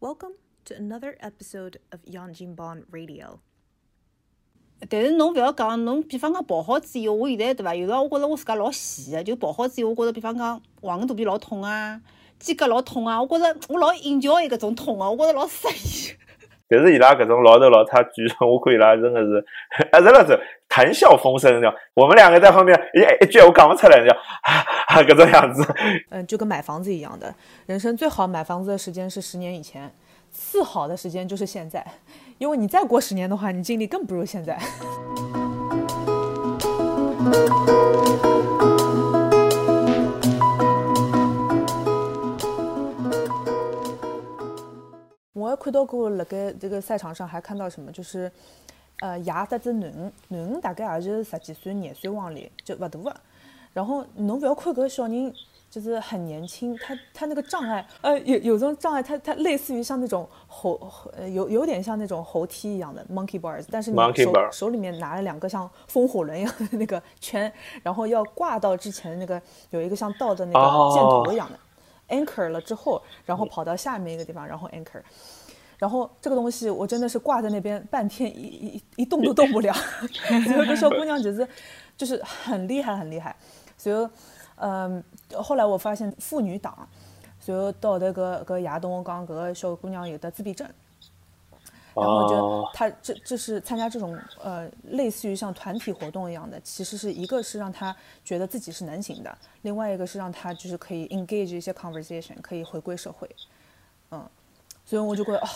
Welcome to another episode of Yanjinban Radio. 但是侬勿要讲，侬比方讲跑好之以后，我现在对伐？有时候我觉着我自家老闲个，就跑好之以后，我觉着比方讲黄肚皮老痛啊，肩胛老痛啊，我觉着我老 enjoy 搿种痛啊，我觉着老适意。但是伊拉搿种老头老太举重，我看伊拉真的是一直辣是谈笑风生，的。我们两个在后面一一句我讲不出来，叫啊各种样子。嗯，就跟买房子一样的，人生最好买房子的时间是十年以前，次好的时间就是现在。因为你再过十年的话，你经历更不如现在。我还看到过，辣盖这个赛场上还看到什么，就是，呃，爷得子囡恩，囡恩大概也就十几岁、廿岁往里，就勿大个。然后侬勿要看搿个小人。就是很年轻，他他那个障碍，呃，有有种障碍，他他类似于像那种猴，呃，有有点像那种猴梯一样的 monkey bars，但是你手手里面拿了两个像风火轮一样的那个圈，然后要挂到之前的那个有一个像倒的那个箭头一样的 anchor 了之后，然后跑到下面一个地方，然后 anchor，然后这个东西我真的是挂在那边半天一一一动都动不了，有个小姑娘就是就是很厉害很厉害，所以。嗯，后来我发现妇女党，随后到那个个亚东讲，搿个小姑娘有得自闭症，然后就她这这是参加这种呃类似于像团体活动一样的，其实是一个是让她觉得自己是能行的，另外一个是让她就是可以 engage 一些 conversation，可以回归社会，嗯，所以我就觉得哦，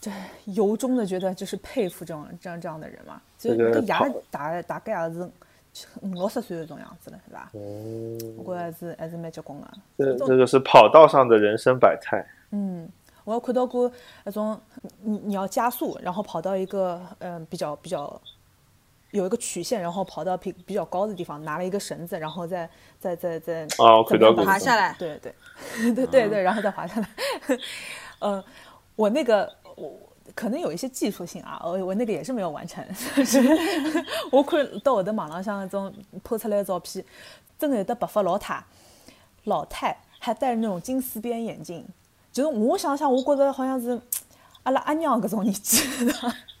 这由衷的觉得就是佩服这种这样这样的人嘛，就个牙大大概也是。五六十岁这种样子了，是吧？嗯，我觉还是还是蛮结棍的。这这个是跑道上的人生百态。嗯，我有看到过那种，你你要加速，然后跑到一个嗯比较比较有一个曲线，然后跑到比比较高的地方，拿了一个绳子，然后再再再再啊，看到滑下来，对对 对对对，然后再滑下来。嗯，我那个我。可能有一些技术性啊，我我那个也是没有完成。我看到我的网浪上那种拍出来的照片，真的有的白发老太，老太还戴着那种金丝边眼镜，就是我想想，我觉得好像是 阿拉阿娘搿种年纪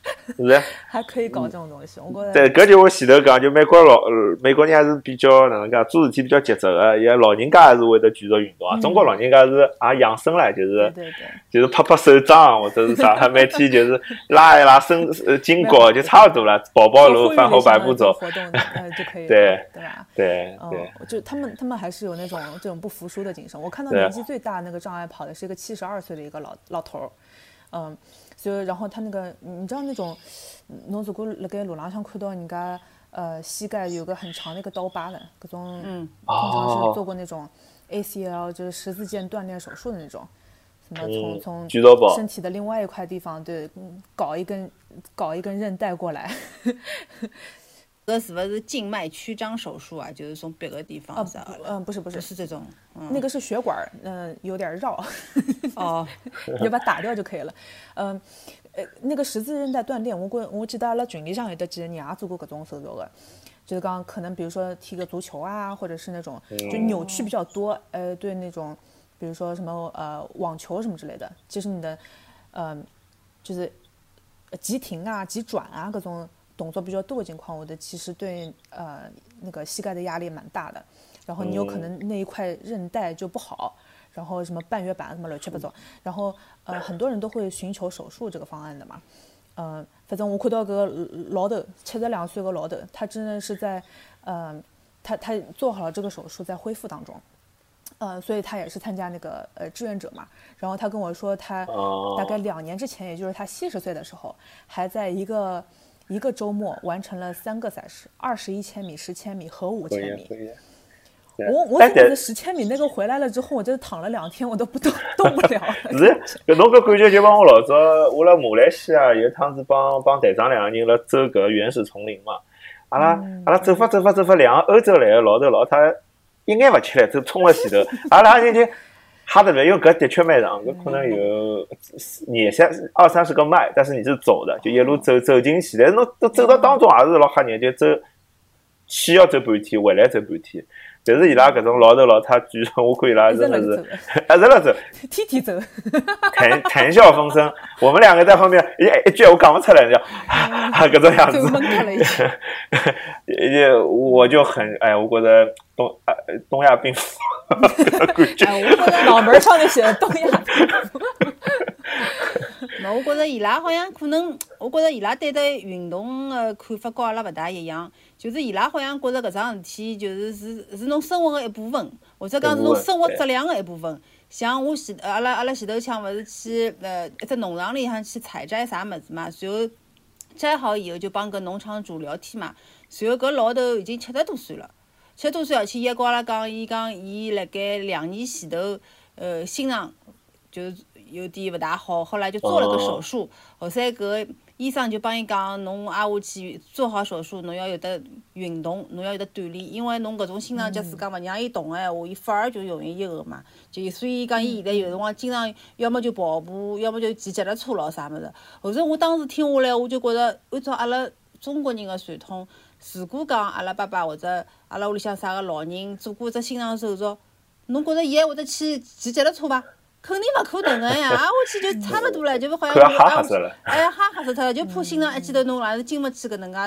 的。是，还可以搞这种东西，我觉得。对，搿就我前头讲，就美国老，美国人还是比较哪能讲，做事体比较节奏个，也老人家还是会得继续运动啊。中国老人家是也养生唻，就是，对对，就是拍拍手掌或者是啥，每天就是拉一拉身呃筋骨就差不多了，跑跑路，饭后百步走，活动呃就可以，对对吧？对对，就他们他们还是有那种这种不服输的精神。我看到年纪最大那个障碍跑的是一个七十二岁的一个老老头儿，嗯。就然后他那个，你知道那种，侬如果辣盖路浪上看到人家，呃，膝盖有个很长的一个刀疤的，各种，嗯，通常是做过那种 ACL，就是十字腱断裂手术的那种，什么从从身体的另外一块地方，对，搞一根搞一根韧带过来。这是不是静脉曲张手术啊？就是从别个地方啊？嗯，不是不是，是这种，那个是血管，嗯，有点绕。哦，你就把它打掉就可以了。嗯，呃，那个十字韧带断裂，我过我记得阿拉群里上有的几个人也做过各种手术的，就是刚可能比如说踢个足球啊，或者是那种就扭曲比较多，呃，对那种比如说什么呃网球什么之类的，其实你的嗯就是急停啊、急转啊各种。动作比较多的情况，我的其实对呃那个膝盖的压力蛮大的，然后你有可能那一块韧带就不好，然后什么半月板什么乱七八糟，然后呃很多人都会寻求手术这个方案的嘛，嗯，反正我看到个老头七十两岁个老头，他真的是在呃他他做好了这个手术在恢复当中，呃，所以他也是参加那个呃志愿者嘛，然后他跟我说他大概两年之前，也就是他七十岁的时候，还在一个。一个周末完成了三个赛事：二十一千米、十千米和五千米。我我觉得十千米那个回来了之后，我就躺了两天，我都不动动不了。是，搿侬搿感觉就帮我老早我辣马来西亚有一趟子帮帮队长两个人辣走搿原始丛林嘛。阿拉阿拉走法走法走法，两个欧洲来个老头老太一眼勿吃力，就冲了前头。阿拉就就。哈得来，因为搿的确蛮长，搿可能有廿三二三十个迈，但是你是走的，就一路走走进去，但是侬都走到当中也是老吓人，就走，去要走半天，回来走半天。但是伊拉搿种老头老太，据说我看伊拉真的是 一直辣走，天天走，谈谈笑风生。我们两个在旁边一一句我讲不出来，叫 搿种样子。也我就很哎，我觉得东啊东亚病夫。哎，我觉得脑门上就写的东亚病夫。那我觉着伊拉好像可能，我觉着伊拉对待运动的看法跟阿拉勿大一样。就是伊拉好像觉着搿桩事体就是是是侬生活的一部分，或者讲是侬生活质量的一部分。像我前阿拉阿拉前头腔勿是去呃一只农场里向去采摘啥物事嘛，然后摘好以后就帮搿农场主聊天嘛。然后搿老头已经七十多岁了，七十多岁而且伊还跟阿拉讲，伊讲伊辣盖两年前头呃心脏就。有点勿大好，后来就做了个手术。后三搿医生就帮伊讲，侬挨下去做好手术，侬要有得运动，侬要有得锻炼，因为侬搿种心脏假使讲勿让伊动个闲话，伊反而就容易伊个嘛。就所以讲，伊现在有辰光经常要么就跑步，要么就骑脚踏车咯啥物事。后头我当时听下来，我就觉着，按照阿拉中国人个传统，如果讲阿拉爸爸或者阿拉屋里向啥个老人做过只心脏手术，侬觉着伊还会得去骑脚踏车伐？肯定勿可能个呀！挨下去就差勿多了，就好像挨下去，哎，哈吓死脱了，就怕心脏一记头侬还是经勿起搿能介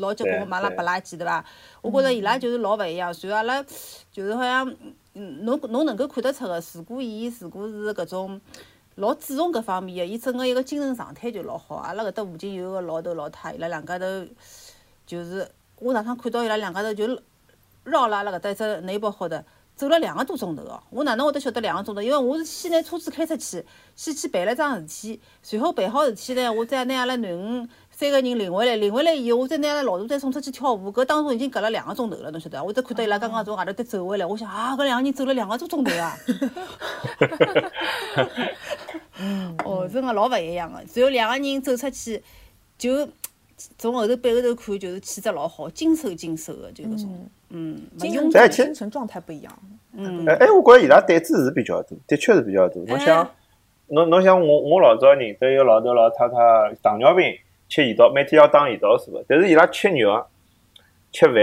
老结棍麻辣巴拉几对伐？我觉着伊拉就是老勿一样，所以阿拉就是好像，侬侬能够看得出个，如果伊如果是搿种老注重搿方面个，伊整个一个精神状态就老好。阿拉搿搭附近有个老头老太，伊拉两家头就是我上趟看到伊拉两家头就绕了阿拉搿搭一只内包好的。走了两个多钟头哦，我哪能会得晓得两个钟头？因为我是先拿车子开出去，先去办了桩事体，随后办好事体呢，我再拿阿拉囡恩三个人领回来，领回来以后，我再拿阿拉老大再送出去跳舞。搿当中已经隔了两个钟头了，侬晓得？我只看到伊拉刚刚从外头再走回来，我想啊，搿两个人走了两个多钟头啊！哦，真个老勿一样个。然后两个人走出去，就从后头背后头看，就是气质老好，精瘦精瘦个，就搿种。嗯，精神精神状态不一样。嗯，哎，我觉着伊拉胆子是比较大，的确是比较大。侬想，侬侬想我我老早认得一个老头老太太，糖尿病，吃胰岛，每天要打胰岛素的。但是伊拉吃肉，吃饭，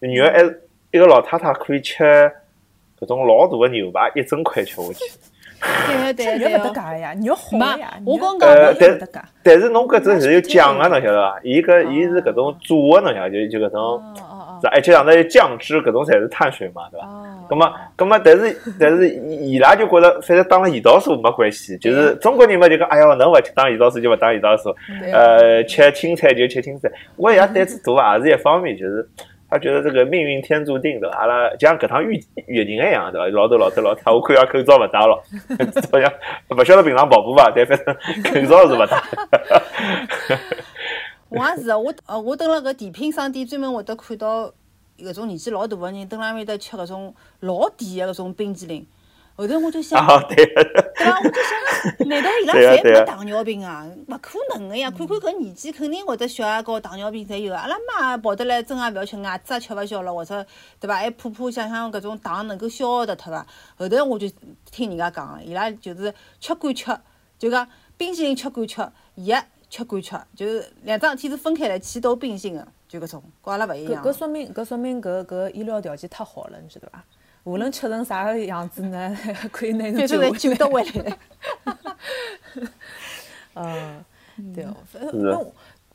肉还一个老太太可以吃搿种老大的牛排，一整块吃下去。对对对，肉勿得假呀，肉好呀。我刚刚但但是侬搿只是有酱个，侬晓得伐？伊搿伊是搿种煮个，侬晓得就就搿种。是，而且上头有酱汁，搿种侪是碳水嘛，对伐？哦。咁么，咁么，但是，但是，伊拉就觉得，反正当了胰岛素没关系，就是中国人嘛，就讲，哎哟，能勿打胰岛素就勿当胰岛素，呃，吃青菜就吃青菜。我也胆子大，也是一方面，就是他觉得这个命运天注定的，阿拉就像搿趟疫疫情一样，对伐？老头老太老太，我看下口罩勿戴了，好像勿晓得平常跑步伐？但反正口罩是勿戴。我也是，我呃，我蹲辣搿甜品商店，专门会得看到搿种年纪老大个人蹲辣埃面搭吃搿种老甜个搿种冰淇淋。后头我就想，对伐？我就想，难道伊拉侪没糖尿病啊？勿可能个呀！看看搿年纪，肯定会得血压高、糖尿病侪有。阿拉妈跑得来，真也勿要吃，牙齿也吃勿消了，或者对伐？还怕怕想想搿种糖能够消耗得脱伐？后头我就听人家讲，伊拉就是吃管吃，就讲冰淇淋吃管吃，药。吃管吃，就是两桩事体是分开来，气都并行的，就搿种，跟阿拉勿一样。搿搿说明，搿说明搿搿医疗条件太好了，你晓得伐？无论吃成啥个样子呢，可以拿侬救救得回来。嗯，对哦，那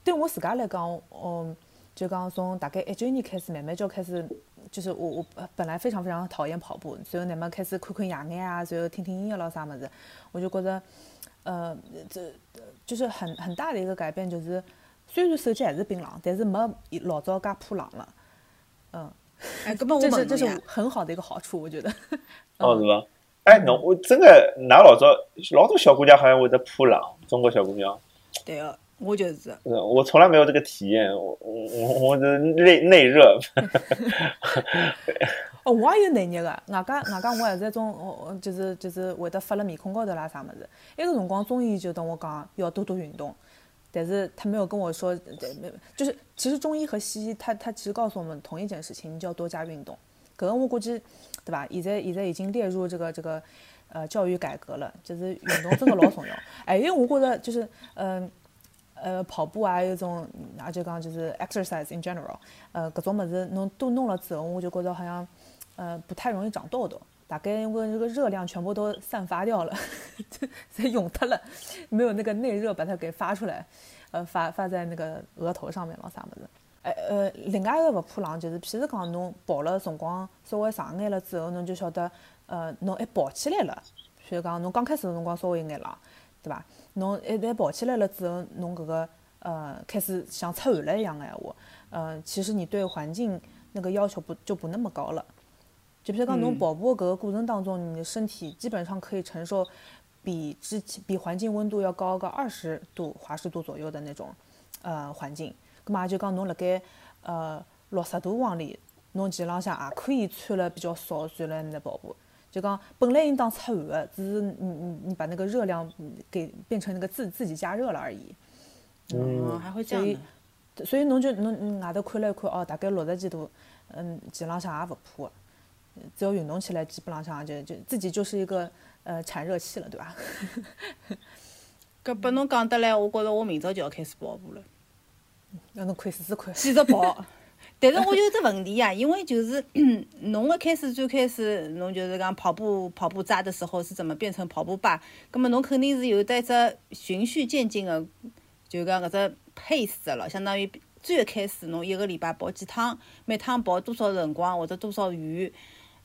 对我自家来讲，嗯，就讲从大概一九年开始，慢慢就开始，就是我我本来非常非常讨厌跑步，随后慢慢开始看看野眼啊，随后听听音乐咯啥物事，我就觉着，呃，这。就是很很大的一个改变，就是虽然手机还是冰冷，但是没老早介怕冷了。嗯，哎，根本我这是这是很好的一个好处，我觉得。哦，是吧？哎，侬我真的，拿老早老多小姑娘好像会得怕冷，中国小姑娘。对哦，我就是。我从来没有这个体验，我我我的内内热。哦，我也有内热个，外加外加我还是一种，哦，就是就是会得发了面孔高头啦啥物事。埃个辰光中医就跟我讲要多多运动，但是他没有跟我说，没就是其实中医和西医他他其实告诉我们同一件事情，你就要多加运动。搿个我估计，对伐？现在现在已经列入这个这个呃教育改革了，就是运动真的老重要。还有我觉着就是嗯，呃呃跑步啊，有种也就讲就是 exercise in general，呃搿种物事侬多弄了之后，我就觉着好像呃不太容易长痘痘。大概因为这个热量全部都散发掉了，所以用脱了，没有那个内热把它给发出来，呃，发发在那个额头上面了啥么子？哎呃，另外一个勿怕冷就是，譬如讲侬跑了辰光稍微长眼了之后，侬就晓得，呃，侬一跑起来了，譬如讲侬刚开始的辰光稍微有眼冷，对伐？侬一旦跑起来了之后，侬搿个呃开始像出汗了一样的闲话，呃，其实你对环境那个要求不就不那么高了。就比如讲，侬跑步搿个过程当中，你的身体基本上可以承受比之前比环境温度要高个二十度华氏度左右的那种呃环境。咁嘛就讲侬辣盖呃六十度往里，侬其实浪向也可以穿了比较少，穿了那跑步。就讲本来应当出汗的，只是你你你把那个热量给变成那个自自己加热了而已。嗯，还会这样所以侬就侬外头看了一看，哦，大概六十几度，嗯，其实浪向也勿怕。只要运动起来，基本浪向就就自己就是一个呃产热器了，对吧？搿拨侬讲得来，我觉着我明朝就要开始跑步了。那侬可以试试看。继续跑，但是我有只问题呀，因为就是 侬一开始最开始侬就是讲跑步跑步渣的时候是怎么变成跑步霸？葛末侬肯定是有得一只循序渐进的，就讲搿只 pace 的了，相当于最开始侬一个礼拜跑几趟，每趟跑多少辰光或者多少远。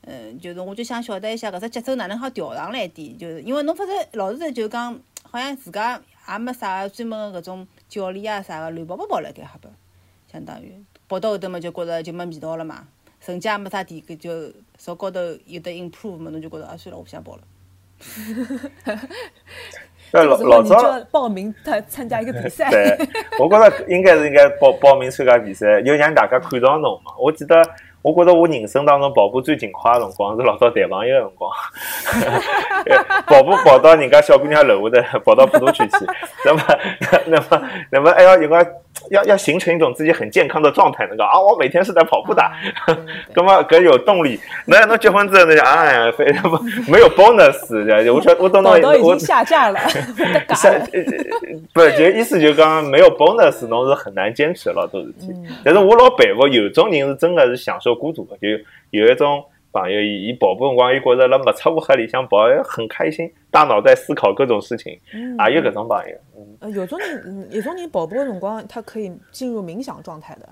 嗯，就是我就想晓得一下搿只节奏哪能好调上来点，就是因为侬反正老是，就讲好像自家也没啥专门个搿种教练啊啥个，乱跑跑跑辣盖哈不，相当于跑到后头嘛就觉着就没味道了嘛，成绩也没啥提，搿就朝高头有得 improve 嘛，侬就觉着啊算了，我不想跑了。哎，老老早报名他参加一个比赛，对，我觉着应该是应该报报名参加比赛，又让大家看到侬嘛，我记得。我觉着我人生当中跑步最勤快的辰光是老早谈朋友的辰光，跑步跑到人家小姑娘楼下头，跑到普陀区去，那么那么那么还要有个要要形成一种自己很健康的状态，那个啊，我每天是在跑步的，那么更有动力。那那结婚之后呢？哎呀，非 不没有 bonus，我说我懂到我已经下架了，下不就意思就讲没有 bonus，侬是很难坚持老多事体。但是我老佩服有种人是真的是享受。孤独的，就有一种朋友，伊伊跑步辰光，伊觉着辣没出屋里向跑，很开心，大脑在思考各种事情，也有搿种朋友。呃，有种人，有种人跑步个辰光，他可以进入冥想状态的。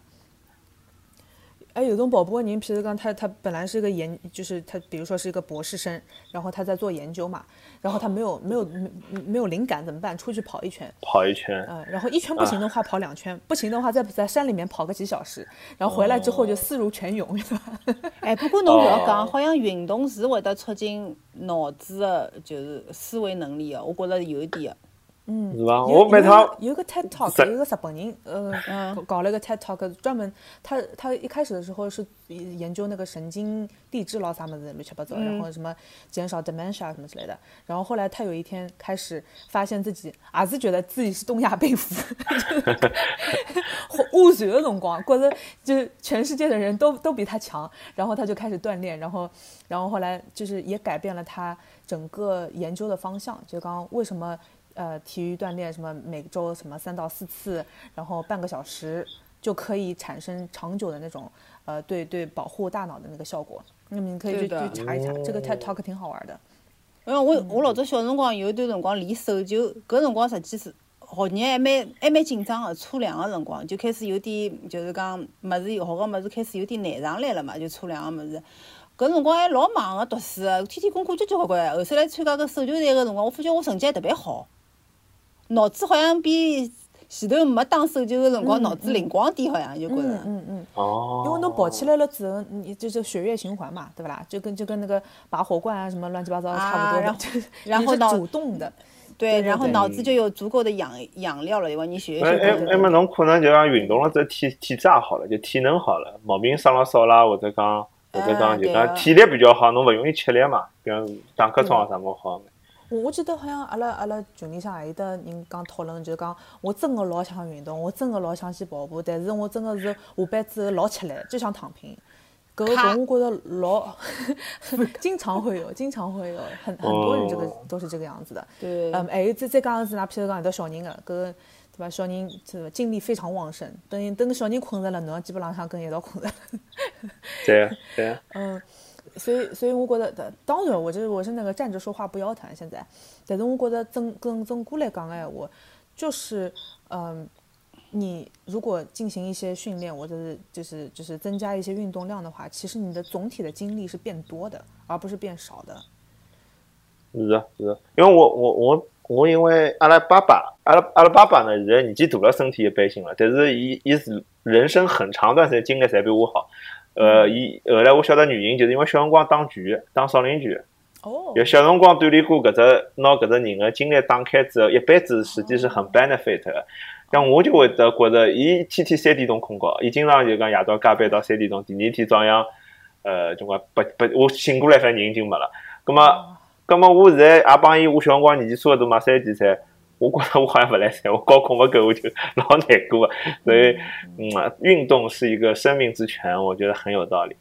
哎，有种跑步的人，譬如讲他他本来是一个研，就是他比如说是一个博士生，然后他在做研究嘛，然后他没有没有没没有灵感怎么办？出去跑一圈，跑一圈，嗯，然后一圈不行的话跑两圈，不行的话在在山里面跑个几小时，然后回来之后就思如泉涌，是吧？哎，不过侬不要讲，好像运动是会得促进脑子的，就是思维能力的，我觉着有一点。嗯，是吧？我每趟有个 TED Talk，有个日本人，呃，搞了个 TED Talk，专门他他一开始的时候是研究那个神经递质咯啥么子乱七八糟，然后什么减少 dementia 什么之类的。然后后来他有一天开始发现自己也是觉得自己是东亚病夫，误血的辰光，觉得就是全世界的人都都比他强，然后他就开始锻炼，然后然后后来就是也改变了他整个研究的方向，就刚刚为什么。呃，体育锻炼什么，每周什么三到四次，然后半个小时就可以产生长久的那种，呃，对对，保护大脑的那个效果。那么你可以去去查一查，这个 TED Talk 挺好玩的。因为我我老早小辰光有一段辰光练手，球搿辰光实际是学业还蛮还蛮紧张个，初两个辰光就开始有点，就是讲物事学个物事开始有点难上来了嘛，就初两个物事。搿辰光还老忙个读书，天天功课交交关关。后头来参加搿手球赛个辰光，我发觉我成绩还特别好。脑子好像比前头没打手球的辰光脑子灵光点，好像就觉着。嗯嗯嗯。哦。因为侬跑起来了之后，你就是血液循环嘛，对不啦？就跟就跟那个拔火罐啊什么乱七八糟差不多。然后 然后脑主动的。对，然后脑子就有足够的养养料了，因为你血液循环。哎，那么侬可能就讲运动了之后体体质也好了，就体能好了，毛病生了少啦，或者讲或者讲就讲体力比较好，侬勿容易吃力嘛，比方打瞌睡啥么好。我我记得好像阿拉阿拉群里向也有得人讲讨论，就讲我真的老想运动，我真的老想去跑步，但是我真个是下班之后老吃力，就想躺平。搿个搿我觉着老，经常会有，经常会有，很很多人这个都是这个样子的。对嗯，还有再再讲是拿，譬如讲有得小人个，搿个对伐？小人这个精力非常旺盛，等等小人困着了，侬基本浪向跟伊一道困着。对啊对啊，嗯，所以所以我觉得，当然，我就是我是那个站着说话不腰疼，现在，但是我觉得整整整个来讲哎，我，就是嗯，你如果进行一些训练，或者是就是就是增加一些运动量的话，其实你的总体的精力是变多的，而不是变少的。是的，是的，因为我我我我因为阿拉爸爸，阿拉阿拉爸爸呢，现在年纪大了，身体一般性了，但是伊伊是人生很长段时间精力侪比我好。呃，伊后来我晓得原因，就是因为小辰光打拳，打少林拳，哦，有小辰光锻炼过搿只，拿搿只人个精力打开之后，一辈子实际是很 benefit 的。像我就会得觉着，伊天天三点钟困觉，伊经常就讲夜到加班到三点钟，第二天早上，呃，就讲不不，我醒过来反正人已经没了。葛么，葛么我现在也帮伊，我小辰光年纪差勿多嘛，三十几岁，我觉着我好像不来塞，我觉困勿够，我就老难过个。所以，嗯，运动是一个生命之泉，我觉得很有道理。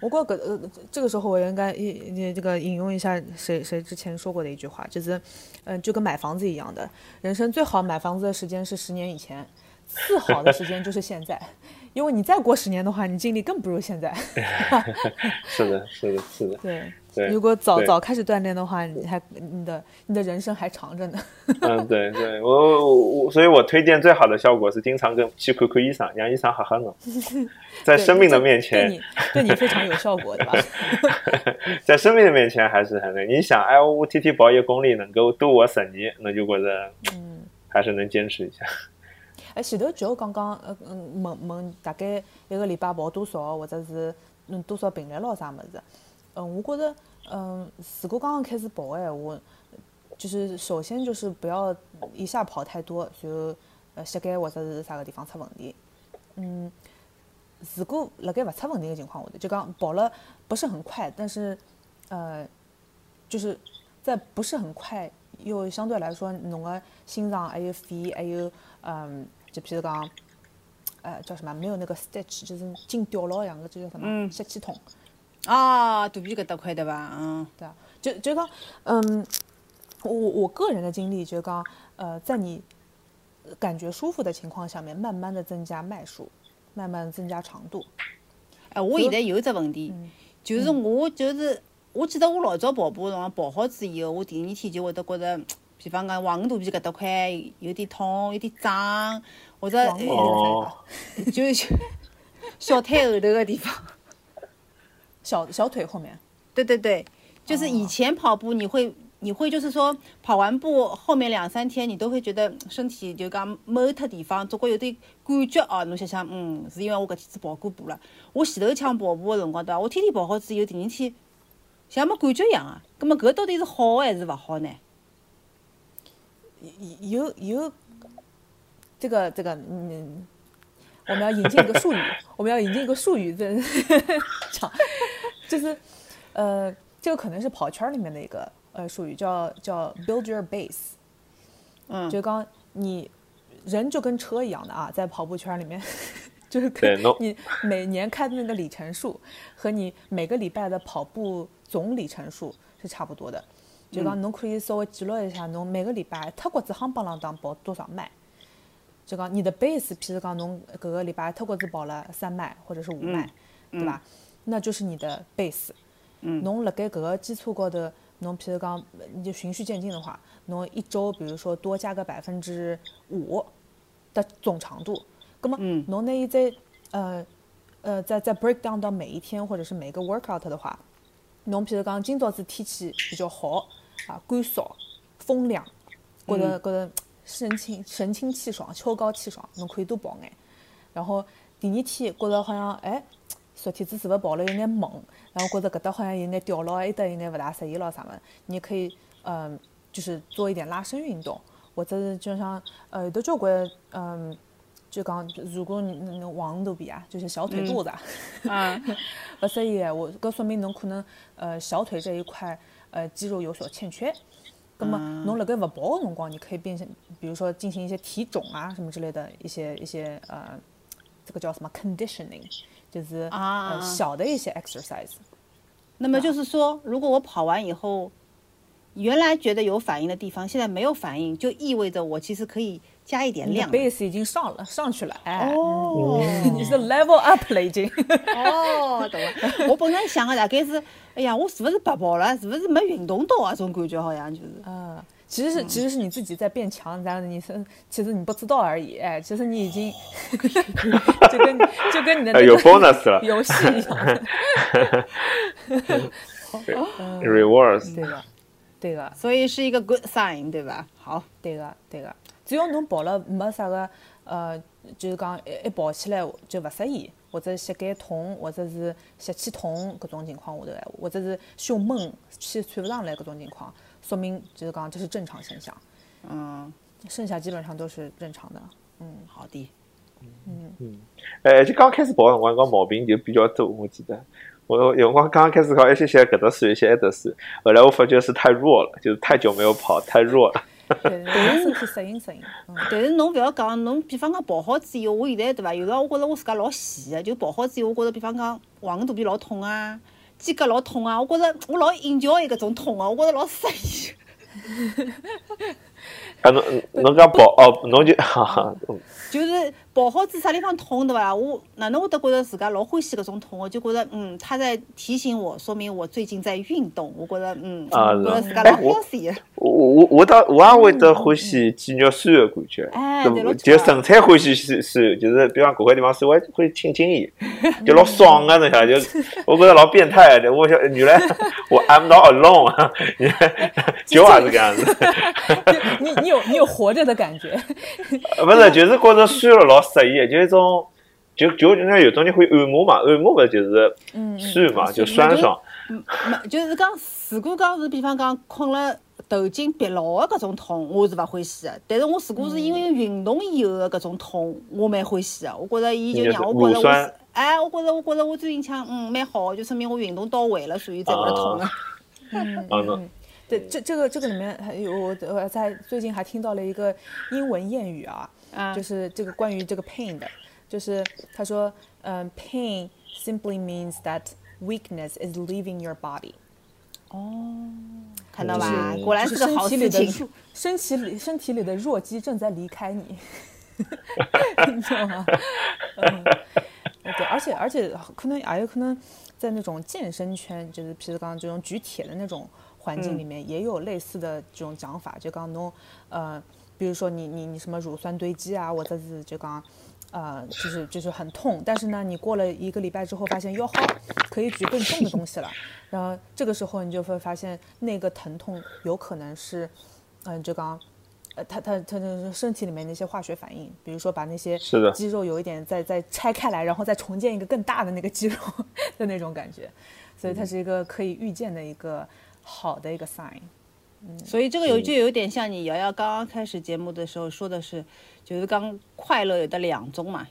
我觉个呃，这个时候我应该引这个引用一下谁谁之前说过的一句话，就是，嗯，就跟买房子一样的，人生最好买房子的时间是十年以前，次好的时间就是现在，因为你再过十年的话，你精力更不如现在。是的，是的，是的。对，对如果早早开始锻炼的话，你还你的你的人生还长着呢。嗯，对对，我我我，所以我推荐最好的效果是经常跟去看看医生，让医生好好弄，在生命的面前，你对你非常有效果，对吧？在生命的面前还是很累。你想，哎，我天天跑一公里能够多活十年，那就觉得，嗯，还是能坚持一下。哎，前头就刚刚呃嗯问问大概一个礼拜跑多少，或者是嗯多少频率咯啥物事？嗯，我觉得嗯，如果刚刚开始跑的闲话，就是首先就是不要一下跑太多，然后呃膝盖或者是啥个地方出问题。嗯，如果辣盖勿出问题的情况下头，就讲跑了不是很快，但是呃，就是在不是很快又相对来说侬个心脏还有肺还有嗯，就譬如讲，呃叫什么没有那个 stitch，就是筋掉了一样的，这叫什么？嗯吸气筒。啊，肚皮搿搭块对伐？嗯，对啊，就就讲，嗯，我我个人的经历就讲，呃，在你感觉舒服的情况下面，慢慢的增加迈数，慢慢地增加长度。哎，我现在有一只问题，就是我就是我记得我老早跑步的辰光跑好之以后，我第二天就会得觉着，比方讲黄肚皮搿搭块有点痛，有点胀，或者就小腿后头个地方。小小腿后面，对对对，就是以前跑步你会你会就是说跑完步后面两三天你都会觉得身体就讲某特地方总归有点感觉哦，侬想想，嗯，是因为我搿天子跑过步了。我前头腔跑步个辰光对伐？我天天跑好之后，第二天像没感觉一样啊。葛么搿到底是好还是勿好呢？有有这个这个嗯，我们要引进一个术语，我们要引进一个术语在讲，就是呃，这个可能是跑圈儿里面的一个呃术语，叫叫 build your base。嗯，就刚你人就跟车一样的啊，在跑步圈里面，就是跟你每年开的那个里程数和你每个礼拜的跑步总里程数是差不多的。就讲侬可以稍微记录一下，侬每个礼拜脱骨子夯帮啷当跑多少迈。就讲你的 base，譬如讲侬搿个礼拜脱骨子跑了三迈或者是五迈，对吧？那就是你的 base。侬辣盖搿个基础高头，侬譬如讲，你就循序渐进的话，侬一周比如说多加个百分之五的总长度，葛么侬拿伊再呃呃再再 break down 到每一天或者是每个 workout 的话，侬譬如讲今朝子天气比较好啊，干燥、风凉，觉得觉得神清神清气爽、秋高气爽，侬可以多跑眼。然后第二天觉得好像哎，昨天子是勿是跑了有眼猛，然后觉得搿搭好像有眼掉了，埃搭有眼勿大适意了啥么，你可以嗯、就是做一点拉伸运动，或者是就像呃有的交关嗯。就讲，如果你你黄肚皮啊，就是小腿肚子啊，啊，勿适宜闲话，搿说明侬可能呃小腿这一块呃肌肉有所欠缺。葛么侬辣盖勿跑个辰光，你可以变成，比如说进行一些体踵啊什么之类的一些一些呃这个叫什么 conditioning，就是啊。呃小的一些 exercise。那么就是说，如果我跑完以后，原来觉得有反应的地方，现在没有反应，就意味着我其实可以加一点量。base 已经上了，上去了，哎，哦 你是 level up 了已经。哦，懂了。我本来想的大概是，哎呀，我是不是白跑了？是不是没运动到啊？这种感觉好像就是。嗯，其实是其实是你自己在变强，然后你是其实你不知道而已，哎，其实你已经 就跟就跟你的有 bonus 了游戏一样 的，rewards，对个，对的，所以是一个 good sign，对吧？好，对的，对个。只要侬跑了没啥个呃，就是讲一一跑起来就勿适意，或者膝盖痛，或者是吸气痛搿种情况下头闲话，或者是胸闷、气喘勿上来搿种情况，说明就是讲这是正常现象，嗯，剩下基本上都是正常的。嗯好的。嗯嗯哎，就刚开始跑的辰光，搿毛病就比较多，我记得。我有辰光刚刚开始搞一些些搿搭酸，一些埃搭酸，后来我发觉是太弱了，就是太久没有跑，太弱了。对，让身体适应适应。嗯，但是侬勿要讲，侬比方讲跑好之后，我现在对伐？有辰光我觉着我自家老闲个，就跑好之后，我觉着比方讲横肚皮老痛啊，肩胛老痛啊，我觉着我老 enjoy 搿种痛啊，我觉着老适意。啊，侬侬讲跑哦，侬就哈哈，就是跑好子啥地方痛对伐？我哪能会得觉着自家老欢喜搿种痛？我就觉着嗯，他在提醒我，说明我最近在运动。我觉着嗯，啊觉着自家老哎我 healthy。我我我倒我也会得欢喜肌肉酸的感觉，哎就纯粹欢喜酸酸，就是比方搿块地方稍微会轻轻伊，就老爽个，侬晓得，就 我觉着老变态的。我想原来 我 I'm not alone，就也是搿样子，你你有你有活着的感觉。勿是就是觉着酸了老适意的，就一种就就那有种人会按摩嘛，按摩勿就是嗯酸嘛，就酸爽。没，就是讲，如果讲是比方讲困了头颈别牢的搿种痛，我是勿欢喜的。但是我如果是因为运动以后的搿种痛，我蛮欢喜的。我觉着伊就让我觉着我哎，我觉着我觉着我最近腔嗯蛮好的，就说明我运动到位了，所以才会得痛的。啊，侬对，这这个这个里面还有我我在最近还听到了一个英文谚语啊，啊就是这个关于这个 pain 的，就是他说，嗯、p a i n simply means that weakness is leaving your body，哦看到吧就？是果然就是是个好身体里的事情。弱身体里身体里的弱鸡正在离开你，你知道吗？嗯，对，而且而且可能也有可能在那种健身圈，就是譬如刚刚这种举铁的那种环境里面，也有类似的这种讲法，就讲侬呃，比如说你你你什么乳酸堆积啊，或者是就讲。呃，就是就是很痛，但是呢，你过了一个礼拜之后，发现哟好，可以举更重的东西了。然后这个时候你就会发现，那个疼痛有可能是，嗯、就刚，呃，他他他的身体里面那些化学反应，比如说把那些肌肉有一点再再拆开来，然后再重建一个更大的那个肌肉 的那种感觉，所以它是一个可以预见的一个好的一个 sign。所以这个有就有点像你瑶瑶刚刚开始节目的时候说的是，就是讲快乐有的两种嘛，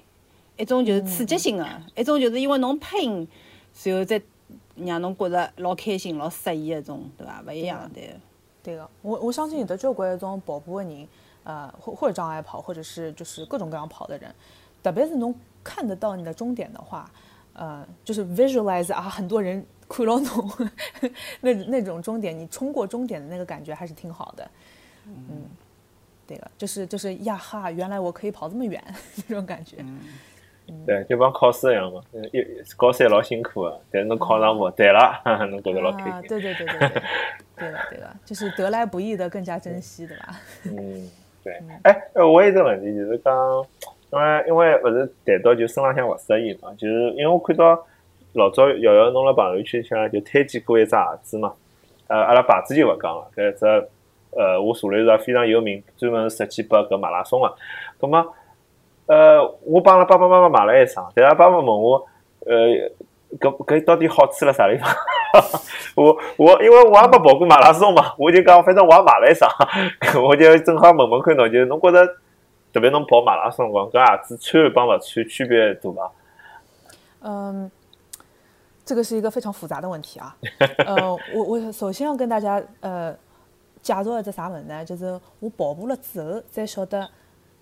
一种就是刺激性的，一种就是因为侬 pain，然后再让侬觉着老开心、老适意一种，对伐？勿一样的。对个，我我相信有的交关一种跑步的人，呃，或或者障碍跑，或者是就是各种各样跑的人，特别是侬看得到你的终点的话，呃，就是 visualize 啊，很多人看到侬那那种终点，你冲过终点的那个感觉还是挺好的。嗯，对个，就是就是呀哈，原来我可以跑这么远 那种感觉。对，就帮考试一样嘛，嗯一高三老辛苦的，但是能考上目，对了，侬觉得老开啊，心。对对对对对，对 了对了，就是得来不易的更加珍惜，对吧？嗯，对。哎，呃我有一个问题就是讲，因为因为不是谈到就身浪向勿适意嘛，就是因为我看到老早瑶瑶侬辣朋友圈里向就推荐过一只鞋子嘛，呃，阿拉牌子就勿讲了，搿只呃，我查了一下非常有名，专门设计拨搿马拉松个。葛么，呃，我帮阿拉爸爸妈妈买了一双，但阿拉爸爸问我，呃，搿搿到底好处辣啥地方？我我因为我也没跑过马拉松嘛，我就讲反正我也买了一双，我就正好问问看侬，就侬觉着特别侬跑马拉松辰光，搿鞋子穿帮勿穿区别大伐？嗯，这个是一个非常复杂的问题啊。呃，我我首先要跟大家呃介绍一只啥物事呢？就是我跑步了之后才晓得，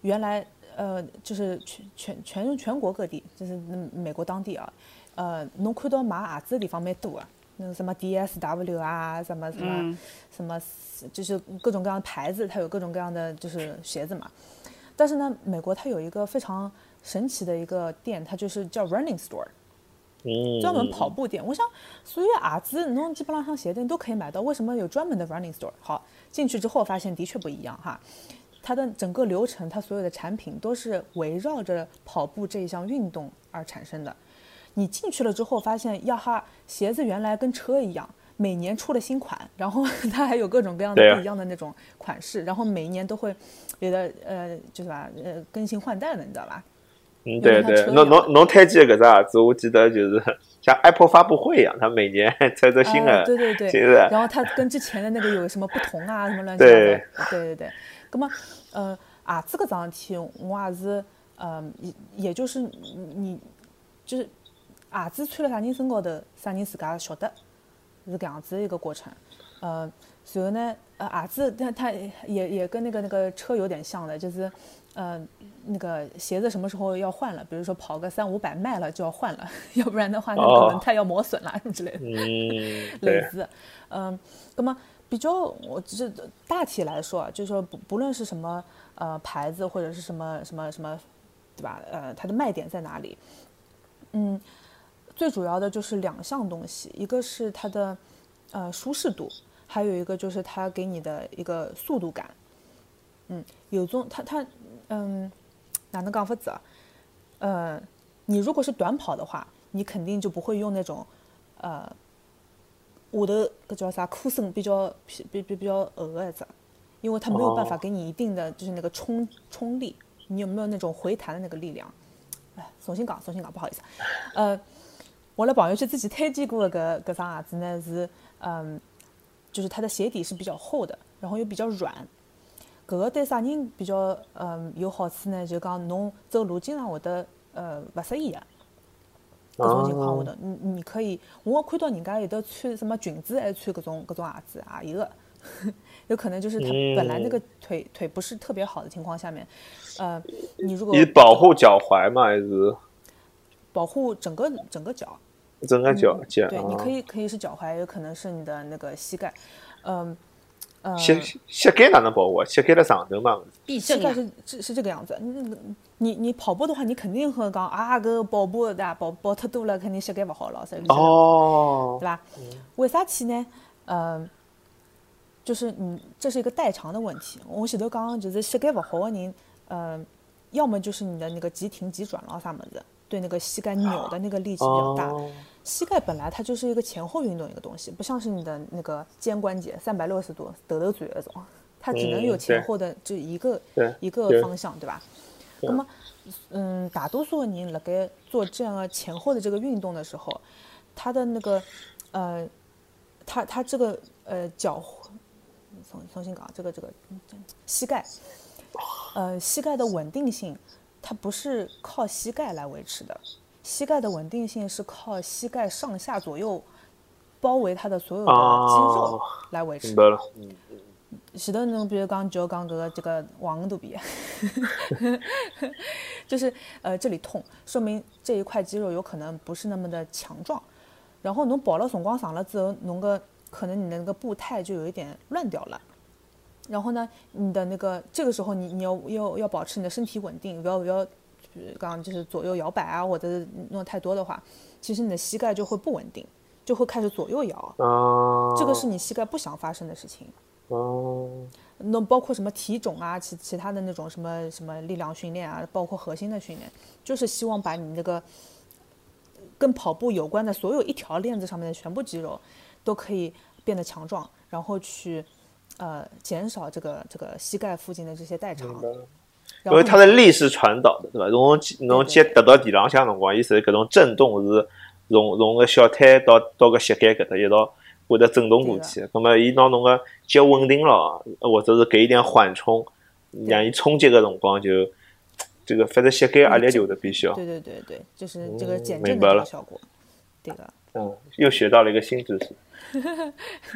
原来呃，就是全全全全国各地，就是美国当地啊，呃，侬看到买鞋子的地方蛮多啊，那个什么 DSW 啊，什么什么什么，就是各种各样的牌子，它有各种各样的就是鞋子嘛。但是呢，美国它有一个非常神奇的一个店，它就是叫 Running Store，专门跑步店。我想，所有鞋子侬基本上上鞋店都可以买到，为什么有专门的 Running Store？好，进去之后发现的确不一样哈。它的整个流程，它所有的产品都是围绕着跑步这一项运动而产生的。你进去了之后，发现呀哈，鞋子原来跟车一样。每年出了新款，然后它还有各种各样的不一样的那种款式，然后每一年都会有的呃，就是吧，呃，更新换代的，你知道吧？嗯，对对，侬侬侬推荐搿只鞋子，我记得就是 像 Apple 发布会一样，它每年 出个新的，对对对，是然后它跟之前的那个有什么不同啊？什么乱七八糟？对对对。那么，呃，鞋子搿桩事体，我也是，呃，也也就是你就是鞋子穿了啥人身高头，啥人自家晓得。是这样子一个过程，呃，随后呢，呃，鞋子它它也也跟那个那个车有点像的，就是，呃，那个鞋子什么时候要换了？比如说跑个三五百卖了就要换了，要不然的话那个轮胎要磨损了什么 之类的。嗯，类似，嗯，那么比较我这大体来说，就是说不不论是什么呃牌子或者是什么什么什么，对吧？呃，它的卖点在哪里？嗯。最主要的就是两项东西，一个是它的呃舒适度，还有一个就是它给你的一个速度感。嗯，有种它它嗯哪能讲法子啊？呃，你如果是短跑的话，你肯定就不会用那种呃我的个叫啥裤身比较比比比较厚的一只，因为它没有办法给你一定的就是那个冲冲力。你有没有那种回弹的那个力量？哎，重新讲，重新讲，不好意思，呃。我的朋友圈自己推荐过的搿搿双鞋子呢是，嗯，就是它的鞋底是比较厚的，然后又比较软。搿个对啥人比较嗯有好处呢？就讲侬走路经常会得呃勿适意个，搿种情况下头，你你可以，我看到人家有的穿什么裙子还穿搿种搿种鞋子啊，有个，有可能就是他本来那个腿腿不是特别好的情况下面，呃，你如果你保护脚踝嘛，还是？保护整个整个脚。整个脚脚，对，你可以可以是脚踝，有可能是你的那个膝盖，嗯，呃，膝膝盖哪能保护啊？膝盖在上头嘛，膝盖是是是这个样子。你你你跑步的话，你肯定会讲啊，个跑步对吧？跑跑太多了，肯定膝盖不好了，哦，对吧？为啥体呢？嗯，就是你这是一个代偿的问题。我前头讲就是膝盖不好的人，嗯，要么就是你的那个急停急转了啥么子。对那个膝盖扭的那个力气比较大，膝盖本来它就是一个前后运动一个东西，不像是你的那个肩关节三百六十度抖抖嘴那种，它只能有前后的这一个一个方向，对吧？那么，嗯，大多数人辣盖做这样的前后的这个运动的时候，他的那个呃，他他这个呃脚重重新搞这个这个膝盖，呃膝盖的稳定性。它不是靠膝盖来维持的，膝盖的稳定性是靠膝盖上下左右包围它的所有的肌肉来维持。明白了。前头侬比如讲就讲搿个这个黄度比，就是呃这里痛，说明这一块肌肉有可能不是那么的强壮。然后侬跑了辰光长了之后，侬个可能你的那个步态就有一点乱掉了。然后呢，你的那个这个时候，你你要要要保持你的身体稳定，不要不要，刚刚就是左右摇摆啊，或者弄太多的话，其实你的膝盖就会不稳定，就会开始左右摇。哦。这个是你膝盖不想发生的事情。哦。那包括什么体重啊，其其他的那种什么什么力量训练啊，包括核心的训练，就是希望把你那个跟跑步有关的所有一条链子上面的全部肌肉都可以变得强壮，然后去。呃，减少这个这个膝盖附近的这些代偿，因为它的力是传导的，对吧？从侬脚踏到地浪向辰光，伊是搿种震动是从从个小腿到到个膝盖搿搭一道会得震动过去，那么伊拿侬个脚稳定了，或者是给一点缓冲，让伊冲击个辰光就这个反正膝盖压力就会得变小。对对对对，就是这个减震的效果，对个。嗯，又学到了一个新知识。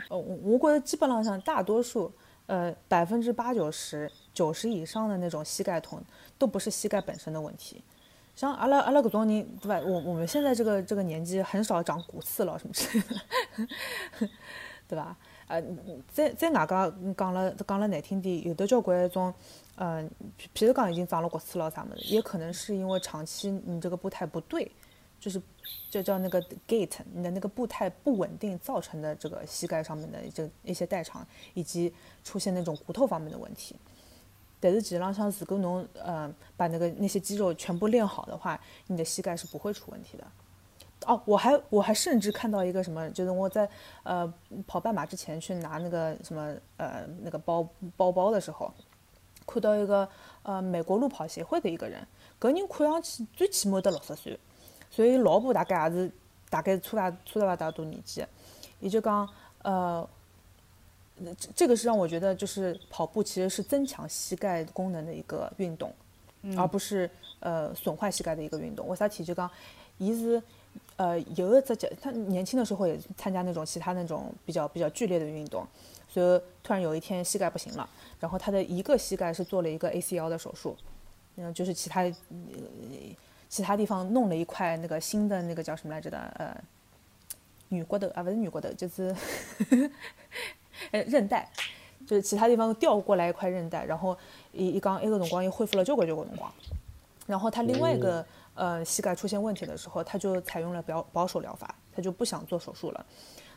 呃，我觉得基本上上大多数，呃，百分之八九十、九十以上的那种膝盖痛，都不是膝盖本身的问题。像阿拉阿拉搿种人，对吧？我我们现在这个这个年纪，很少长骨刺了什么之类的，对吧？呃，在在外加讲了讲了难听点，有的交关种，嗯，譬如讲已经长了骨刺了啥么子，也可能是因为长期你这个步态不对，就是就叫那个 gait，你的那个步态不稳定造成的这个膝盖上面的这一些代偿，以及出现那种骨头方面的问题。但是实际上，像如果侬呃把那个那些肌肉全部练好的话，你的膝盖是不会出问题的。哦，我还我还甚至看到一个什么，就是我在呃跑半马之前去拿那个什么呃那个包包包的时候，看到一个呃美国路跑协会的一个人，搿人看上去最起码得六十岁，所以老婆大概也是大概初大初大大多年纪，也就讲呃。这这个是让我觉得，就是跑步其实是增强膝盖功能的一个运动，而不是呃损坏膝盖的一个运动。为啥体就讲，伊是呃有一只脚，他年轻的时候也参加那种其他那种比较比较剧烈的运动，所以突然有一天膝盖不行了，然后他的一个膝盖是做了一个 ACL 的手术，嗯，就是其他其他地方弄了一块那个新的那个叫什么来着的呃女骨头啊，不是女骨头，就是。呃，韧带，就是其他地方调过来一块韧带，然后一一刚一个辰光又恢复了交关交关辰光，然后他另外一个呃膝盖出现问题的时候，他就采用了保保守疗法，他就不想做手术了，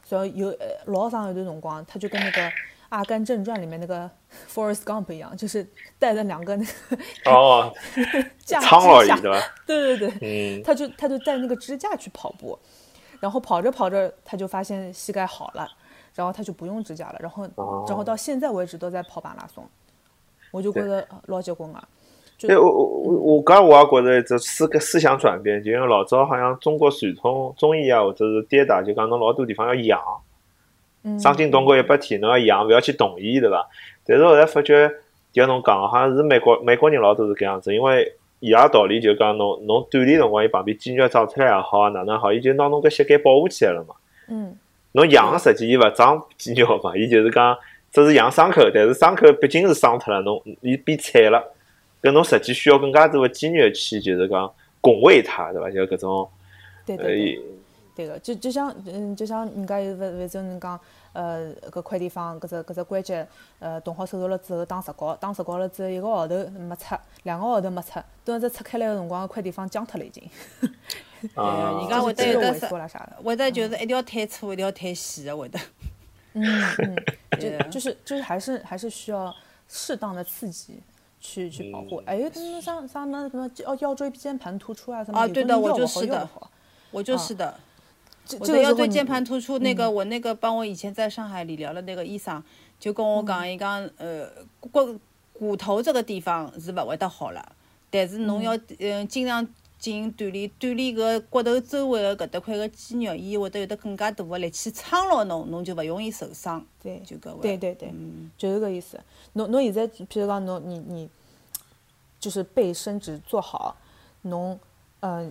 所以有呃老长一段辰光，他就跟那个《阿甘正传》里面那个 Forrest Gump 一样，就是带了两个那个哦，苍老爷对吧？对对对，他就他就带那个支架去跑步，然后跑着跑着他就发现膝盖好了。然后他就不用支架了，然后，然后到现在为止都在跑马拉松，我就觉得老结棍了！对，我我我我刚我也觉得这思个思想转变，就因为老早好像中国传统中医啊或者是跌打，就讲侬老多地方要养，伤筋动骨一百天，侬要养，不要去动伊，对伐？但是后来发觉，就像侬讲，好像是美国美国人老多是搿样子，因为伊拉道理就讲侬侬锻炼辰光，伊旁边肌肉长出来也好啊，哪能好，伊就拿侬搿膝盖保护起来了嘛。嗯。侬养个实际伊勿长肌肉嘛，伊就是讲只是养伤口，但是伤口毕竟是伤脱了，侬伊变菜了，搿侬实际需要更加多个肌肉去，就是讲拱卫它，对伐？就搿种，对对对个，就就像嗯，就像人家有勿勿是人讲，呃，搿块地方搿只搿只关节，呃，动好手术了之后打石膏，打石膏了之后一个号头没拆，两个号头没拆，等这拆开来个辰光，搿块地方僵脱了已经。啊，人家会得有得是，会得就是一定要推粗，一定要推细的会得。嗯 嗯，就就是就是还是还是需要适当的刺激去去保护。哎，那像像那什么腰腰椎间盘突出啊什么啊，对的，我就是的，我就是的。我的腰椎间盘突出，那个我那个帮我以前在上海理疗的那个医生就跟我讲，伊讲呃骨骨头这个地方是勿会得好了，但是侬要嗯经常。进行锻炼，锻炼搿骨头周围的搿搭块个肌肉，伊会得有得更加大个力气撑牢侬，侬就勿容易受伤。对，就搿对对对，就是搿意思。侬侬现在，譬如讲侬你你，就是背伸直做好，侬嗯，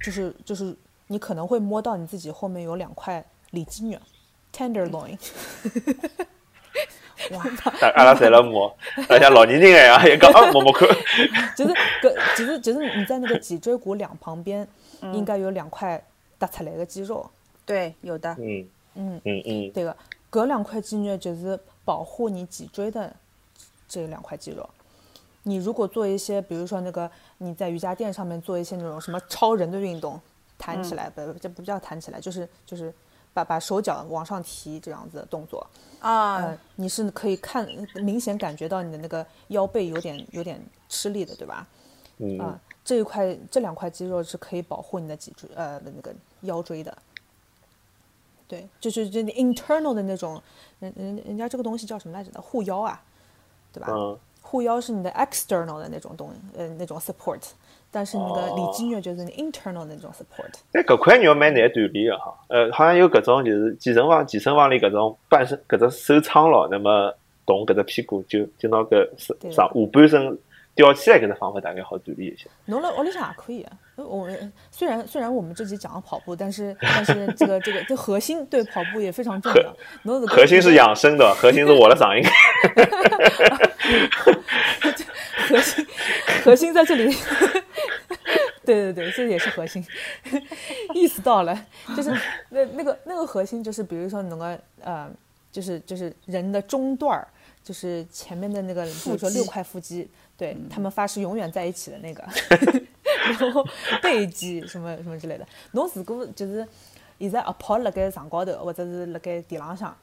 就是就是你可能会摸到你自己后面有两块里脊肉，tenderloin。哇！阿拉侪辣摸，像老年人哎呀，一个摸摸看。就是个，其实就是你在那个脊椎骨两旁边，应该有两块凸出来的肌肉。对，有的。嗯嗯嗯嗯。对个，隔两块肌肉就是保护你脊椎的这两块肌肉。你如果做一些，比如说那个你在瑜伽垫上面做一些那种什么超人的运动，弹起来不，这不叫弹起来，就是就是。把把手脚往上提这样子的动作啊，你是可以看明显感觉到你的那个腰背有点有点吃力的，对吧？嗯，这一块这两块肌肉是可以保护你的脊椎呃那个腰椎的。对，就是就 internal 的那种，人人人家这个东西叫什么来着的护腰啊，对吧？护腰是你的 external 的那种东呃那种 support。但是那个里肌肉就是你 internal 那种 support。但搿块肉蛮难锻炼的哈，呃，好像有搿种就是健身房健身房里搿种半身搿只手撑牢，那么动搿只屁股就就拿搿上下半身吊起来搿只方法大概好锻炼一些。侬辣屋里向也可以啊。我们虽然虽然我们这集讲了跑步，但是但是这个这个这核心对跑步也非常重要。核心是养生的，核心是我的嗓音。核心核心在这里。对对对，这也是核心。意思到了，就是那那个那个核心就是，比如说那个呃，就是就是人的中段儿，就是前面的那个，比如说六块腹肌，对他们发誓永远在一起的那个。然后背肌什么什么之类的，侬如果就是现在啊跑辣盖床高头，或者是辣盖地浪上，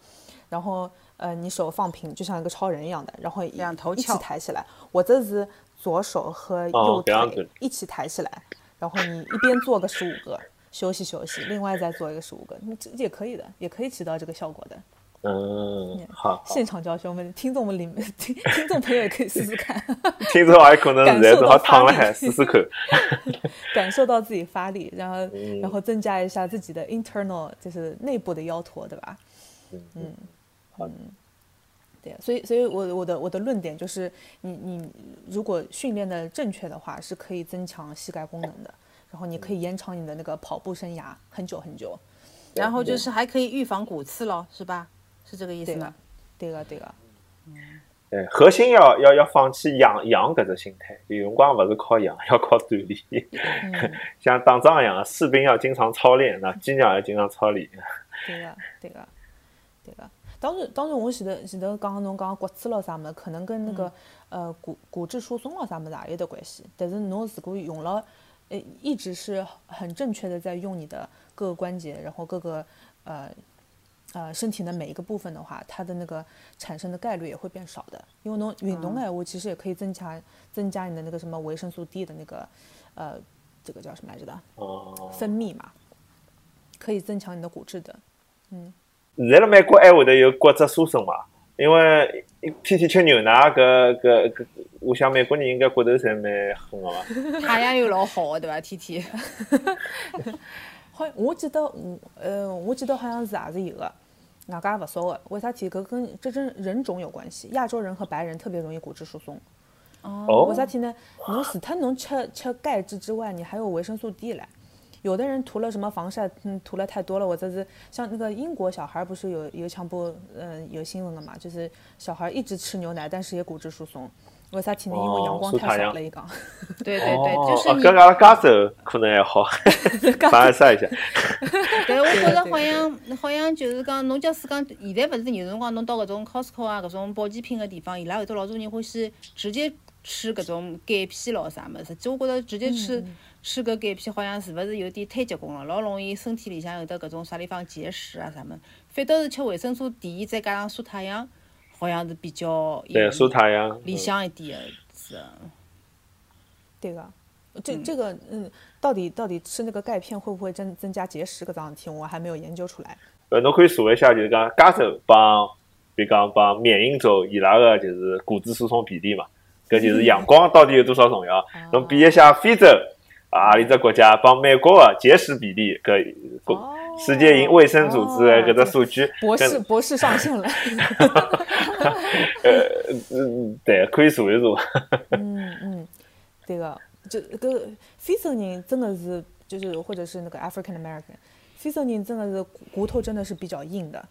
然后呃你手放平，就像一个超人一样的，然后两头一起抬起来，或者是左手和右腿一起抬起来，然后你一边做个十五个，休息休息，另外再做一个十五个，这也可以的，也可以起到这个效果的。嗯，好，现场教学，我们听众们里面 听听众朋友也可以试试看。听众还可能在正好躺了海试试看，感受到自己发力，然后然后增加一下自己的 internal，就是内部的腰驼，对吧？嗯，好，对，所以所以我我的我的论点就是，你你如果训练的正确的话，是可以增强膝盖功能的，然后你可以延长你的那个跑步生涯很久很久，然后就是还可以预防骨刺咯，是吧？是这个意思吗？对个，对个，嗯，对，核心要要要放弃养养搿只心态，有辰光勿是靠养，要靠锻炼。像打仗一样，士兵要经常操练，那机长要经常操练。对个，对个，对个。当然，当然，我前头前头讲侬讲骨刺咯啥么，可能跟那个呃骨骨质疏松咯啥么子也有得关系。但是侬如果用了，呃，一直是很正确的在用你的各个关节，然后各个呃。呃，身体的每一个部分的话，它的那个产生的概率也会变少的。因为侬运动哎，我其实也可以增强增加你的那个什么维生素 D 的那个，呃，这个叫什么来着的？哦。分泌嘛，可以增强你的骨质的。嗯。现在辣美国还会得有骨质疏松嘛？因为天天吃牛奶，搿搿搿，我想美国人应该骨头侪蛮狠个伐？太阳又老好，对伐？天天。好，我记得我呃，我记得好像是也是有个。外加勿少的，为啥体？搿跟这跟人种有关系。亚洲人和白人特别容易骨质疏松。哦。为啥体呢？侬除脱侬吃吃钙质之外，你还有维生素 D 嘞。有的人涂了什么防晒，嗯，涂了太多了，或者是像那个英国小孩不是有有强播，嗯，有新闻了嘛？就是小孩一直吃牛奶，但是也骨质疏松。为啥体呢？因为阳光太少了，一讲。对对对，就是你。跟阿拉加州可能还好，反晒 一下。但我觉着好像好像就是讲，侬假使讲现在勿是有辰光侬到搿种 Costco 啊搿种保健品个地方，伊拉会得老多人欢喜直接吃搿种钙片咯啥物事。实际我觉着直接吃吃搿钙片好像是勿是有点太结棍了，老容易身体里向有得搿种啥地方结石啊啥物事。反倒是吃维生素 D 再加上晒太阳。好像是比较对晒太阳理想一点是。对个，这这个嗯，到底到底吃那个钙片会不会增增加结石搿桩事体，我还没有研究出来。呃，侬可以查一下，就是讲加州帮，比如讲帮缅因州伊拉个就是骨质疏松比例嘛，搿就是阳光到底有多少重要？侬比一下非洲啊里只国家帮美国个结石比例搿。世界卫生组织搿只数据，博士博士上线了。呃嗯，对，可以查一查。嗯嗯，对个，就搿非洲人真的是，就是或者是那个 African American，非洲人真的是骨头真的是比较硬的，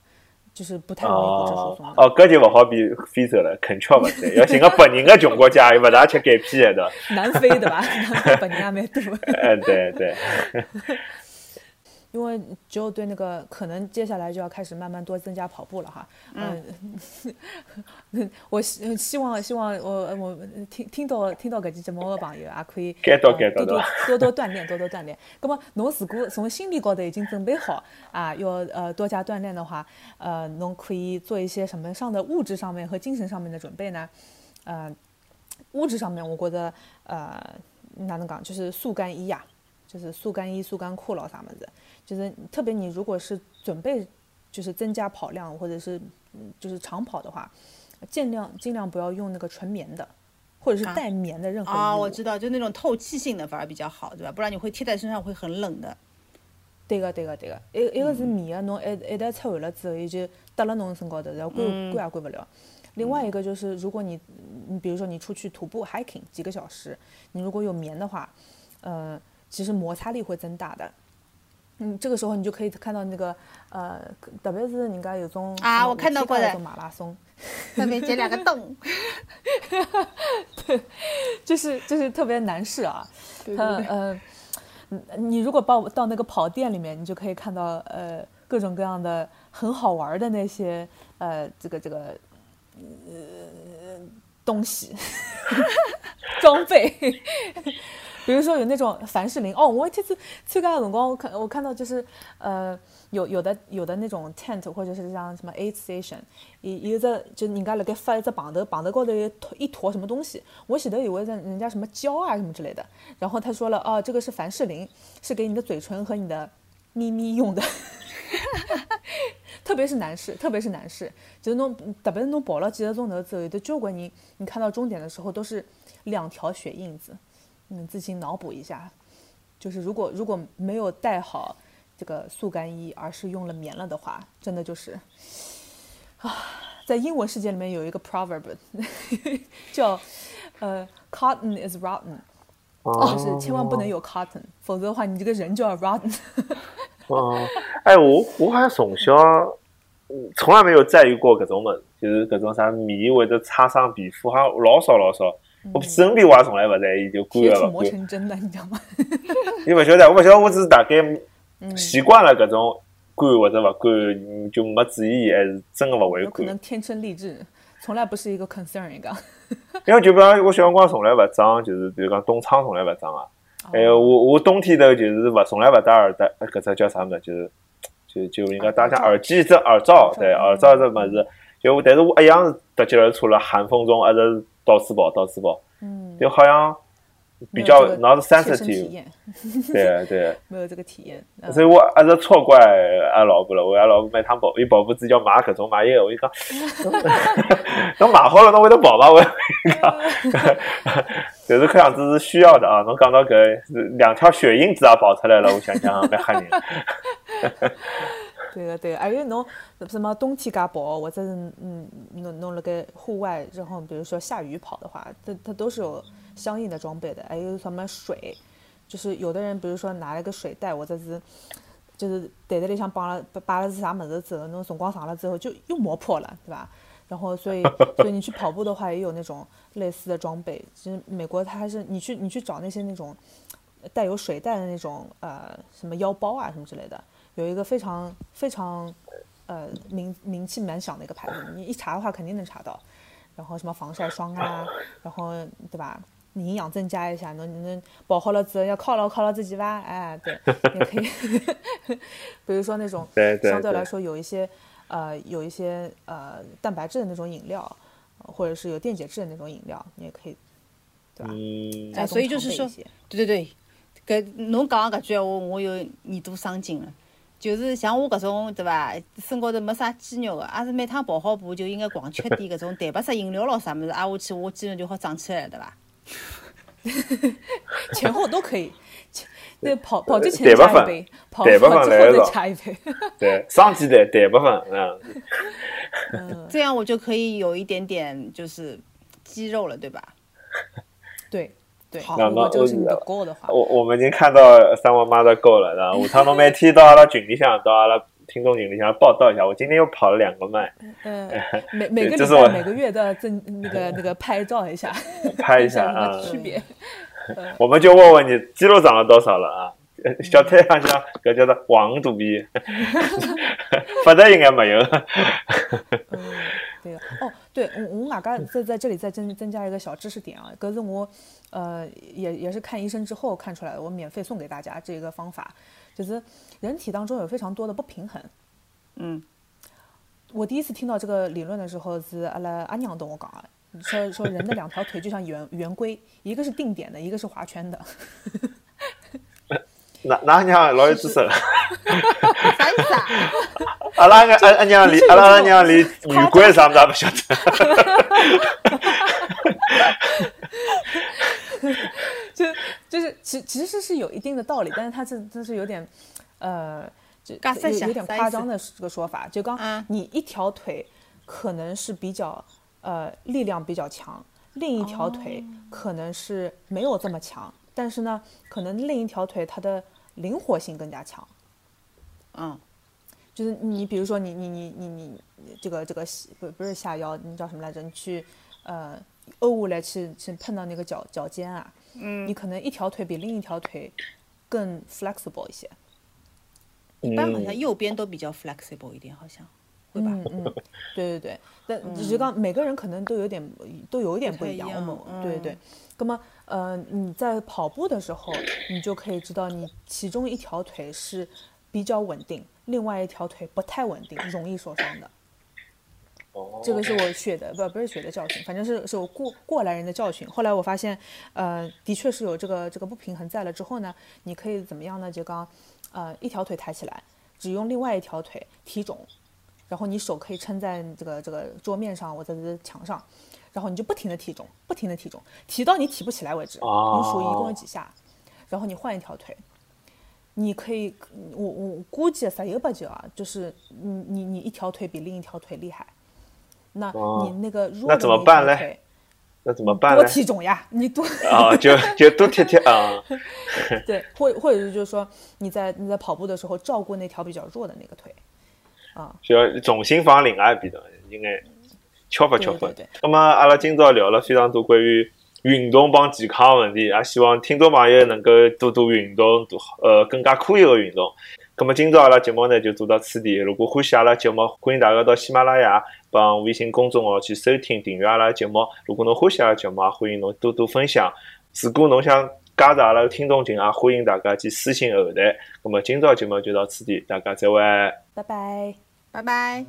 就是不太容易骨质疏松。哦，搿就勿好比非洲了，肯吃勿对，要寻个白人个穷国家，又勿大吃钙片的。南非对吧？南非白人也蛮多。哎，对对。因为只有对那个可能接下来就要开始慢慢多增加跑步了哈，嗯，我希希望希望我我听听到听到搿期节目的朋友也可以多多多多锻炼多多锻炼。那么侬如果从心理高头已经准备好啊，要呃多加锻炼的话，呃，侬可以做一些什么上的物质上面和精神上面的准备呢？呃，物质上面我觉得呃哪能讲就是速干衣呀，就是速干衣速干裤咯啥么子。就是特别你如果是准备就是增加跑量或者是嗯就是长跑的话，尽量尽量不要用那个纯棉的，或者是带棉的任何啊，我知道，就那种透气性的反而比较好，对吧？不然你会贴在身上会很冷的。对个对个对个，一一个是棉的，侬一一旦出汗了之后，伊就搭了侬身高头，然后关关也关不了。另外一个就是如果你你比如说你出去徒步 hiking 几个小时，你如果有棉的话，呃。其实摩擦力会增大的。嗯，这个时候你就可以看到那个呃，特别是人家有种啊我看到过的 5K 那种马拉松，上面结两个洞，对就是就是特别难试啊。对对对它呃，嗯你如果到到那个跑店里面，你就可以看到呃各种各样的很好玩的那些呃这个这个呃东西 装备，比如说有那种凡士林哦，我这次参加的辰光，我看我看到就是呃有有的有的那种 tent 或者是像什么 aid station，有有只就人家辣盖发一只棒头，棒头高头一坨一坨什么东西，我写的以为人人家什么胶啊什么之类的，然后他说了哦，这个是凡士林，是给你的嘴唇和你的咪咪用的。哈哈哈特别是男士，特别是男士，就是侬特别是侬跑了几个钟头之后，有的交关人，你看到终点的时候都是两条血印子，你们自行脑补一下。就是如果如果没有带好这个速干衣，而是用了棉了的话，真的就是啊，在英文世界里面有一个 proverb 叫呃 cotton is rotten，哦就是千万不能有 cotton，否则的话你这个人就要 rotten。哦，哎，我我好像从小嗯从来没有在意过搿种物事，就是搿种啥棉或者擦伤皮肤，好像老少老少。我身边我也从来勿在意，就干了勿干。成真的，你知道吗？你勿晓得，我勿晓得，我只是大概嗯习惯了搿种干或者勿干，嗯就没注意，还是真个勿会可能。天生丽质，从来不是一个 concern 一个。因为就比方我小辰光从来勿装，就是比如讲冻疮从来勿装啊。还有我我冬天头就是勿从来勿戴耳戴，呃搿只叫啥物事？就是就就应该戴像耳机只耳罩，对耳罩这物事。就但是我一样是得劲儿出了寒风中，一直到处跑到处跑，嗯，就好像比较脑子切身体 sensitive，验，对 对。没有这个体验。嗯所以我一直错怪阿拉老婆了。我俺老婆买趟跑，伊跑步之前要买搿种买一个，我就讲，侬买好了，侬会得跑伐？我讲，就是看样子是需要的啊。侬讲到搿两条血印子也跑出来了，我想想蛮吓人。对个对个，而且侬什么冬天介跑，或者是嗯侬侬辣盖户外，然后比如说下雨跑的话，它它都是有相应的装备的。还有什么水，就是有的人比如说拿了个水袋，或者是就是袋子里向绑了摆了是啥物事之后，侬辰光长了之后就又磨破了，对吧？然后所以 所以你去跑步的话，也有那种类似的装备。其实美国它还是你去你去找那些那种带有水袋的那种呃什么腰包啊什么之类的，有一个非常非常呃名名气蛮响的一个牌子，你一查的话肯定能查到。然后什么防晒霜啊，然后对吧？你营养增加一下，能能保护了之后要犒劳犒劳自己吧，哎，对，也可以。比如说那种对对对相对来说有一些呃有一些呃蛋白质的那种饮料，呃或者是有电解质的那种饮料，你也可以，对吧？嗯，所以就是说对对对，搿侬讲的搿句闲话，我有耳朵生津了。就是像我搿种对伐，身高头没啥肌肉个，也是每趟跑好步就应该狂吃点搿种蛋白质饮料咯啥物事，挨下去我肌肉就好长起来了，对伐？前后都可以。前那跑跑之前加一杯，跑之后再加一杯。对，双鸡蛋蛋白粉，嗯，嗯，这样我就可以有一点点就是肌肉了，对吧？对对。好如果那我这个是你的 goal 的话，我我们已经看到三万妈的够了，然后武昌侬每天到阿拉群里向，到阿拉听众群里向报道一下，我今天又跑了两个麦，嗯，每每个这是我礼拜每个月都要增那个那个拍照一下，拍一下啊，区别？我们就问问你肌肉长了多少了啊？小太阳像搿叫做黄肚皮，发达应该没有。嗯，对个。哦，对，我我外加在在这里再增增加一个小知识点啊，搿是我呃也也是看医生之后看出来的，我免费送给大家这个方法，就是人体当中有非常多的不平衡。嗯，我第一次听到这个理论的时候是阿拉阿娘跟我讲的，说说人的两条腿就像圆圆规，一个是定点的，一个是划圈的。那那娘老有知识了，啥意思啊？阿拉个阿阿娘连的确有阿拉阿娘连圆规啥么子也不晓得。就就是其其实是有一定的道理，但是它这这是有点，呃，就有有点夸张的这个说法。就刚嗯你一条腿可能是比较呃力量比较强，另一条腿可能是没有这么强，但是呢，可能另一条腿它的灵活性更加强。嗯，就是你比如说你你你你你这个这个不不是下腰，你叫什么来着？你去呃欧下来去去碰到那个脚脚尖啊，嗯，你可能一条腿比另一条腿更 flexible 一些。一般好像右边都比较 flexible 一点，好像对吧？嗯嗯，对对对，但只是刚每个人可能都有点都有一点不一样，我们对对对。那么呃你在跑步的时候，你就可以知道你其中一条腿是比较稳定，另外一条腿不太稳定，容易受伤的。哦，这个是我学的，不不是学的教训，反正是是我过过来人的教训。后来我发现，呃，的确是有这个这个不平衡在了之后呢，你可以怎么样呢？就刚。呃，一条腿抬起来，只用另外一条腿提踵，然后你手可以撑在这个这个桌面上，我在这墙上，然后你就不停的提踵，不停的提踵，提到你提不起来为止。你数一共有几下，然后你换一条腿，你可以，我我估计十有八九啊，就是你你你一条腿比另一条腿厉害，那你那个弱的那条腿。那怎么办呢？多体重呀，你多啊，就就多踢踢啊。对，或或者是就是说，你在你在跑步的时候照顾那条比较弱的那个腿，啊，需要重心放另外一边的，应该敲不巧不？对。那么阿拉今朝聊了非常多关于运动帮健康的问题，也希望听众朋友能够多多运动，多呃更加科学的运动。那么今朝阿拉节目呢就做到此地。如果欢喜阿拉节目，欢迎大家到喜马拉雅帮微信公众号去收听订阅阿拉节目。如果侬欢喜阿拉节目，也欢迎侬多多分享。如果侬想加入阿拉听众群，也欢迎大家去私信后台。那么今朝节目就到此地，大家再会，拜拜，拜拜。